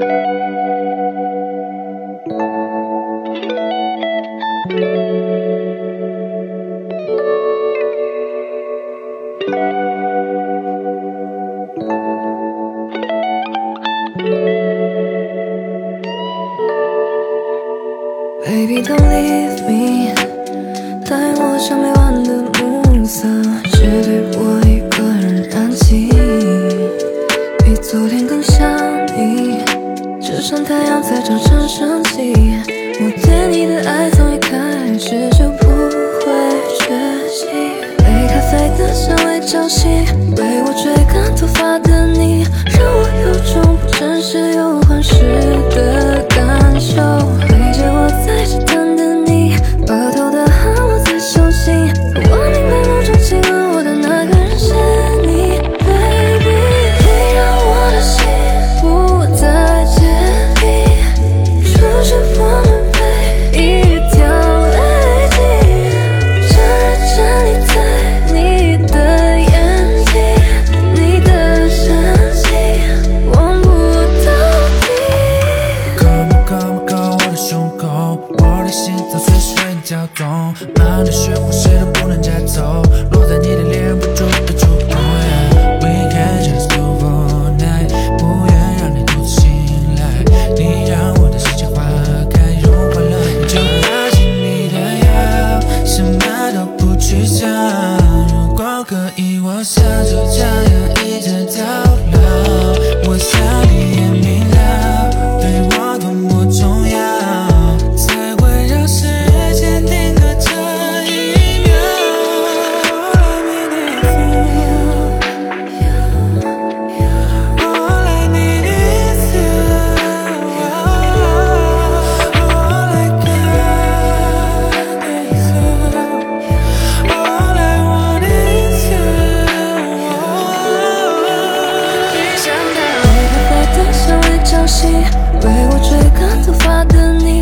Baby don't leave me，答应我像每晚的暮色，只对我一个人燃起，比昨天更想你，就像太阳在照常升起。我对你的爱胸口，我的心脏随时为你跳动，慢的旋律谁都不能摘走，落在你的脸不住的触碰。Yeah, We can just do all night，不愿让你独自醒来，你让我的世界花开融化了，就拿起你的药，什么都不去想。为我吹干头发的你。